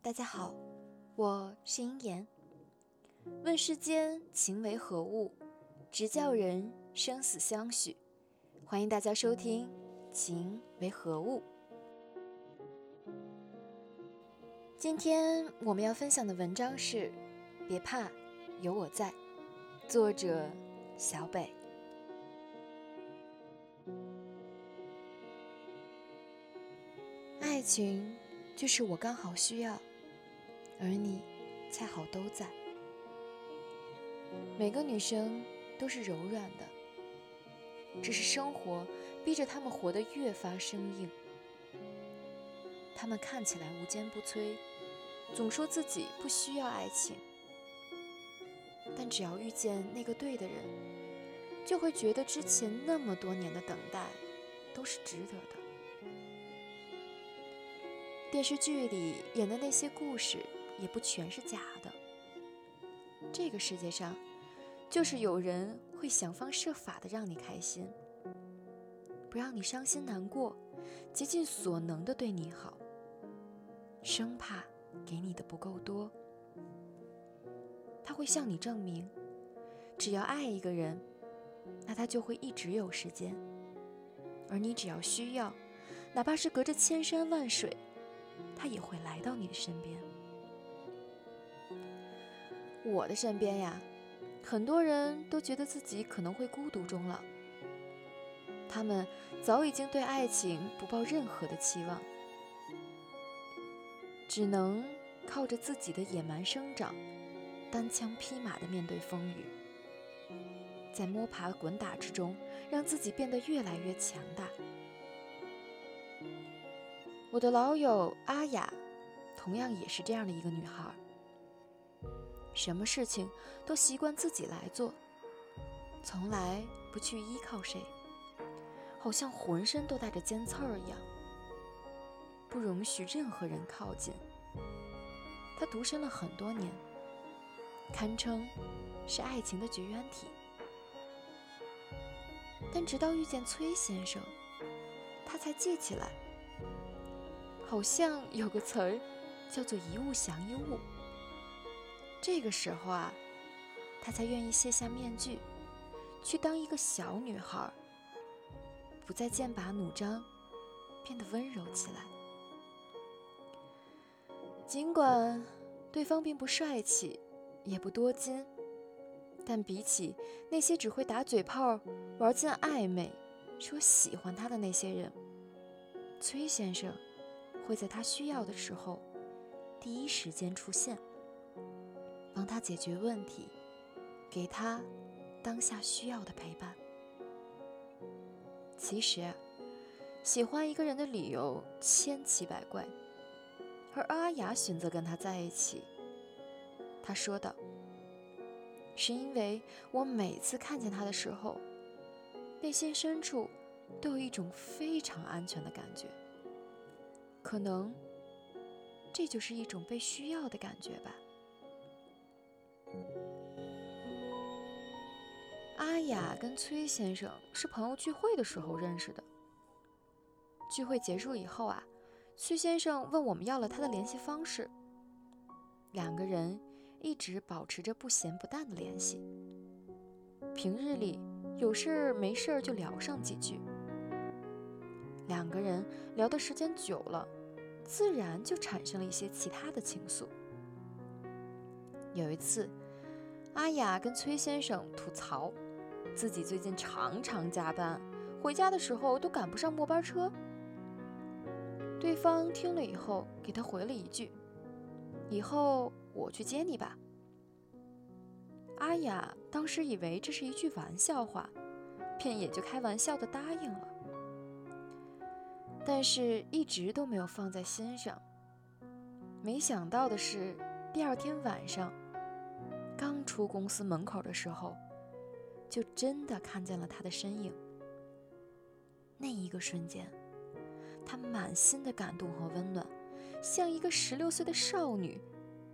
大家好，我是英言。问世间情为何物，直教人生死相许。欢迎大家收听《情为何物》。今天我们要分享的文章是《别怕，有我在》，作者小北。爱情就是我刚好需要，而你恰好都在。每个女生都是柔软的，只是生活逼着她们活得越发生硬。她们看起来无坚不摧，总说自己不需要爱情，但只要遇见那个对的人，就会觉得之前那么多年的等待都是值得的。电视剧里演的那些故事也不全是假的。这个世界上，就是有人会想方设法的让你开心，不让你伤心难过，竭尽所能的对你好，生怕给你的不够多。他会向你证明，只要爱一个人，那他就会一直有时间，而你只要需要，哪怕是隔着千山万水。他也会来到你的身边。我的身边呀，很多人都觉得自己可能会孤独终老。他们早已经对爱情不抱任何的期望，只能靠着自己的野蛮生长，单枪匹马的面对风雨，在摸爬滚打之中，让自己变得越来越强大。我的老友阿雅，同样也是这样的一个女孩。什么事情都习惯自己来做，从来不去依靠谁，好像浑身都带着尖刺儿一样，不容许任何人靠近。他独身了很多年，堪称是爱情的绝缘体。但直到遇见崔先生，他才记起来。好像有个词儿叫做“一物降一物”。这个时候啊，她才愿意卸下面具，去当一个小女孩，不再剑拔弩张，变得温柔起来。尽管对方并不帅气，也不多金，但比起那些只会打嘴炮、玩尽暧昧、说喜欢他的那些人，崔先生。会在他需要的时候，第一时间出现，他解决问题，给他当下需要的陪伴。其实，喜欢一个人的理由千奇百怪，而阿雅选择跟他在一起，他说道：“是因为我每次看见他的时候，内心深处都有一种非常安全的感觉。”可能，这就是一种被需要的感觉吧。阿雅跟崔先生是朋友聚会的时候认识的。聚会结束以后啊，崔先生问我们要了他的联系方式。两个人一直保持着不咸不淡的联系。平日里有事没事儿就聊上几句。两个人聊的时间久了。自然就产生了一些其他的情愫。有一次，阿雅跟崔先生吐槽，自己最近常常加班，回家的时候都赶不上末班车。对方听了以后，给他回了一句：“以后我去接你吧。”阿雅当时以为这是一句玩笑话，便也就开玩笑的答应了。但是一直都没有放在心上。没想到的是，第二天晚上，刚出公司门口的时候，就真的看见了他的身影。那一个瞬间，他满心的感动和温暖，像一个十六岁的少女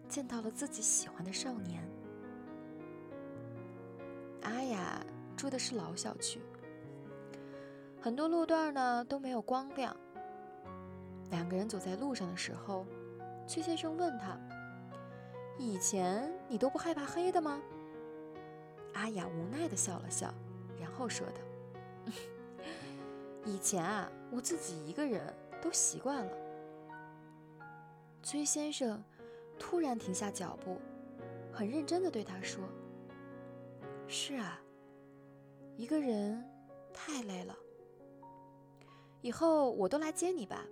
见到了自己喜欢的少年。阿雅住的是老小区，很多路段呢都没有光亮。两个人走在路上的时候，崔先生问他：“以前你都不害怕黑的吗？”阿雅无奈地笑了笑，然后说道：“以前啊，我自己一个人都习惯了。”崔先生突然停下脚步，很认真地对他说：“是啊，一个人太累了。以后我都来接你吧，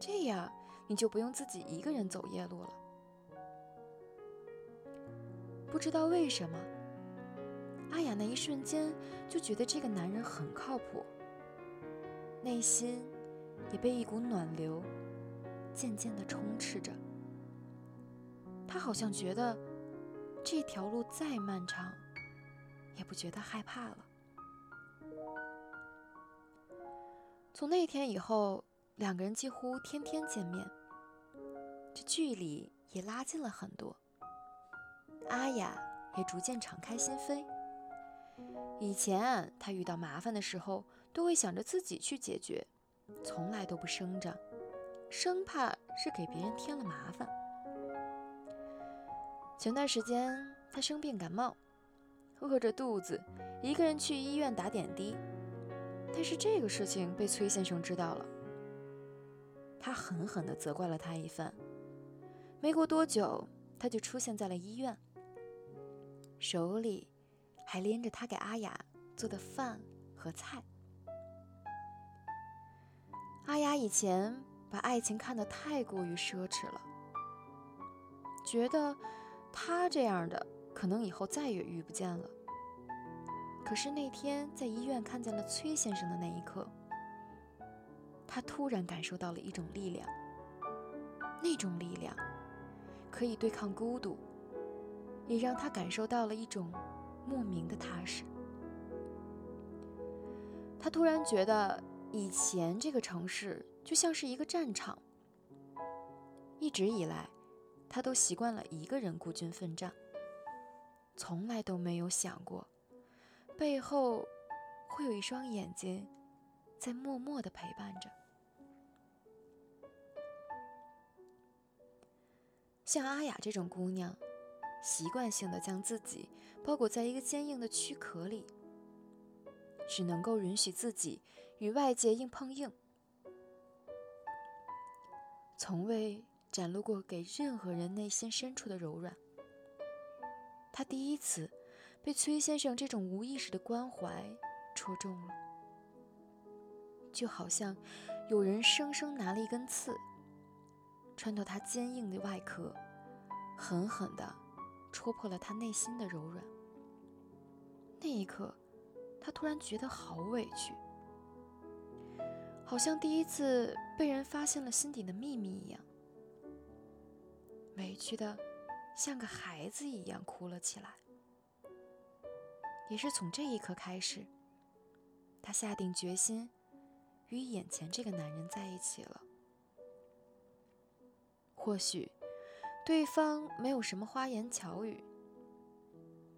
这样你就不用自己一个人走夜路了。”不知道为什么。阿雅那一瞬间就觉得这个男人很靠谱，内心也被一股暖流渐渐的充斥着。她好像觉得这条路再漫长，也不觉得害怕了。从那天以后，两个人几乎天天见面，这距离也拉近了很多。阿雅也逐渐敞开心扉。以前他遇到麻烦的时候，都会想着自己去解决，从来都不声张，生怕是给别人添了麻烦。前段时间他生病感冒，饿着肚子，一个人去医院打点滴。但是这个事情被崔先生知道了，他狠狠地责怪了他一番。没过多久，他就出现在了医院，手里。还拎着他给阿雅做的饭和菜。阿雅以前把爱情看得太过于奢侈了，觉得他这样的可能以后再也遇不见了。可是那天在医院看见了崔先生的那一刻，他突然感受到了一种力量，那种力量可以对抗孤独，也让他感受到了一种。莫名的踏实。他突然觉得，以前这个城市就像是一个战场。一直以来，他都习惯了一个人孤军奋战，从来都没有想过，背后会有一双眼睛在默默的陪伴着。像阿雅这种姑娘。习惯性的将自己包裹在一个坚硬的躯壳里，只能够允许自己与外界硬碰硬，从未展露过给任何人内心深处的柔软。他第一次被崔先生这种无意识的关怀戳中了，就好像有人生生拿了一根刺，穿透他坚硬的外壳，狠狠的。戳破了他内心的柔软。那一刻，他突然觉得好委屈，好像第一次被人发现了心底的秘密一样，委屈的像个孩子一样哭了起来。也是从这一刻开始，他下定决心与眼前这个男人在一起了。或许。对方没有什么花言巧语，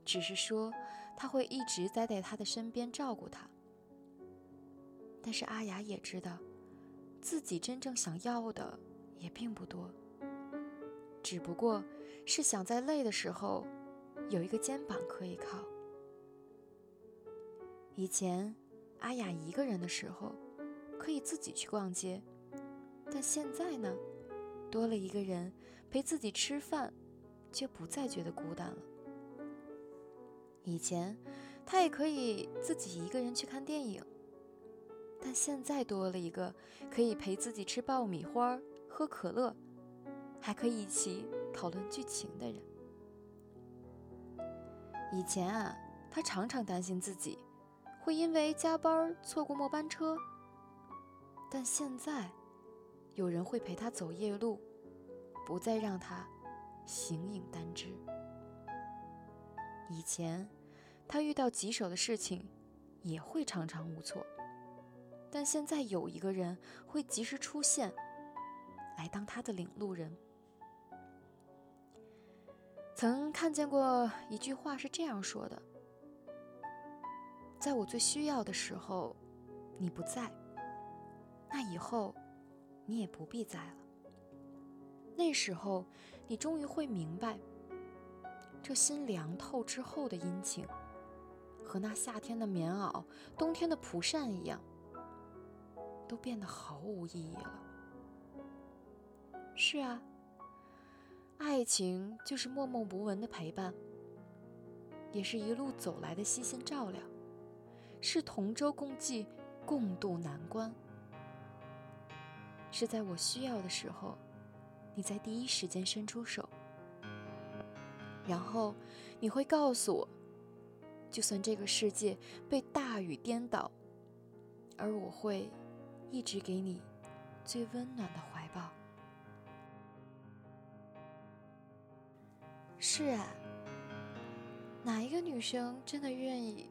只是说他会一直待在他的身边照顾他。但是阿雅也知道，自己真正想要的也并不多，只不过是想在累的时候有一个肩膀可以靠。以前阿雅一个人的时候可以自己去逛街，但现在呢，多了一个人。陪自己吃饭，却不再觉得孤单了。以前，他也可以自己一个人去看电影，但现在多了一个可以陪自己吃爆米花、喝可乐，还可以一起讨论剧情的人。以前啊，他常常担心自己会因为加班错过末班车，但现在，有人会陪他走夜路。不再让他形影单只。以前，他遇到棘手的事情也会常常无措，但现在有一个人会及时出现，来当他的领路人。曾看见过一句话是这样说的：“在我最需要的时候，你不在，那以后你也不必在了。”那时候，你终于会明白，这心凉透之后的阴晴，和那夏天的棉袄、冬天的蒲扇一样，都变得毫无意义了。是啊，爱情就是默默无闻的陪伴，也是一路走来的悉心照料，是同舟共济、共度难关，是在我需要的时候。你在第一时间伸出手，然后你会告诉我，就算这个世界被大雨颠倒，而我会一直给你最温暖的怀抱。是啊，哪一个女生真的愿意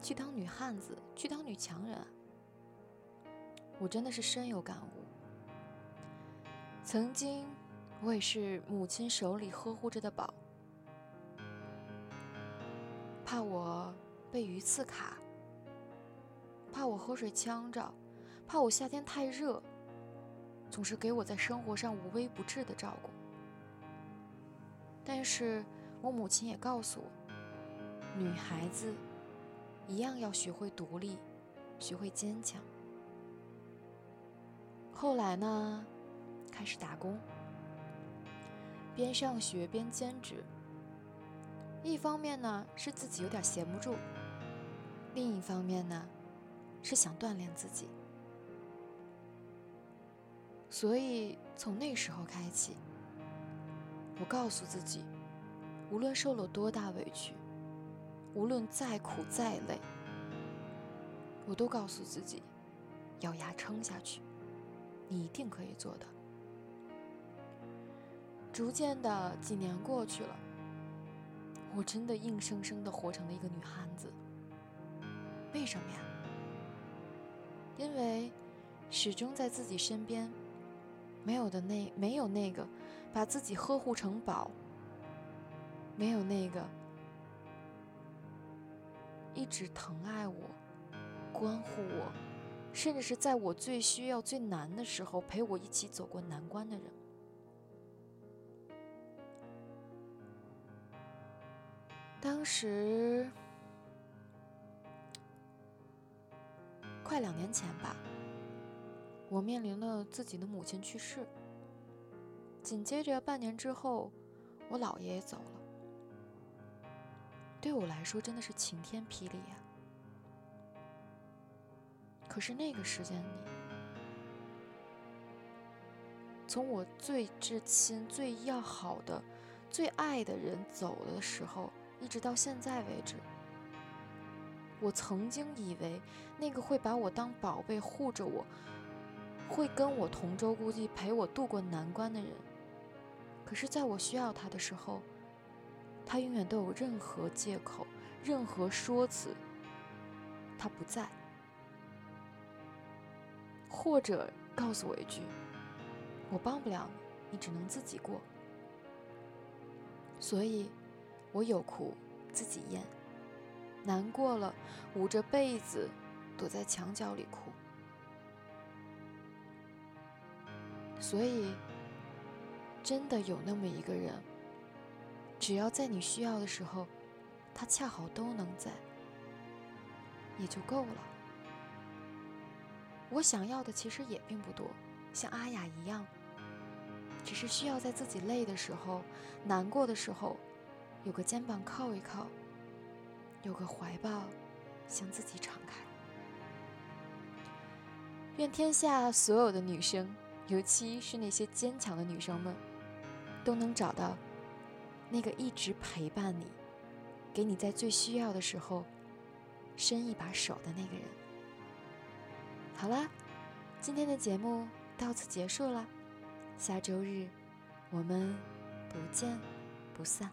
去当女汉子，去当女强人？我真的是深有感悟。曾经，我也是母亲手里呵护着的宝，怕我被鱼刺卡，怕我喝水呛着，怕我夏天太热，总是给我在生活上无微不至的照顾。但是我母亲也告诉我，女孩子一样要学会独立，学会坚强。后来呢？开始打工，边上学边兼职。一方面呢是自己有点闲不住，另一方面呢是想锻炼自己。所以从那时候开启，我告诉自己，无论受了多大委屈，无论再苦再累，我都告诉自己，咬牙撑下去，你一定可以做的。逐渐的，几年过去了，我真的硬生生的活成了一个女汉子。为什么呀？因为始终在自己身边，没有的那没有那个把自己呵护成宝，没有那个一直疼爱我、关护我，甚至是在我最需要、最难的时候陪我一起走过难关的人。当时快两年前吧，我面临了自己的母亲去世，紧接着半年之后，我姥爷也走了。对我来说真的是晴天霹雳呀！可是那个时间里，从我最至亲、最要好的、最爱的人走的时候。一直到现在为止，我曾经以为那个会把我当宝贝护着我，会跟我同舟共济陪我度过难关的人，可是在我需要他的时候，他永远都有任何借口、任何说辞，他不在，或者告诉我一句：“我帮不了你，你只能自己过。”所以。我有苦自己咽，难过了捂着被子躲在墙角里哭。所以，真的有那么一个人，只要在你需要的时候，他恰好都能在，也就够了。我想要的其实也并不多，像阿雅一样，只是需要在自己累的时候、难过的时候。有个肩膀靠一靠，有个怀抱向自己敞开。愿天下所有的女生，尤其是那些坚强的女生们，都能找到那个一直陪伴你、给你在最需要的时候伸一把手的那个人。好啦，今天的节目到此结束了，下周日我们不见不散。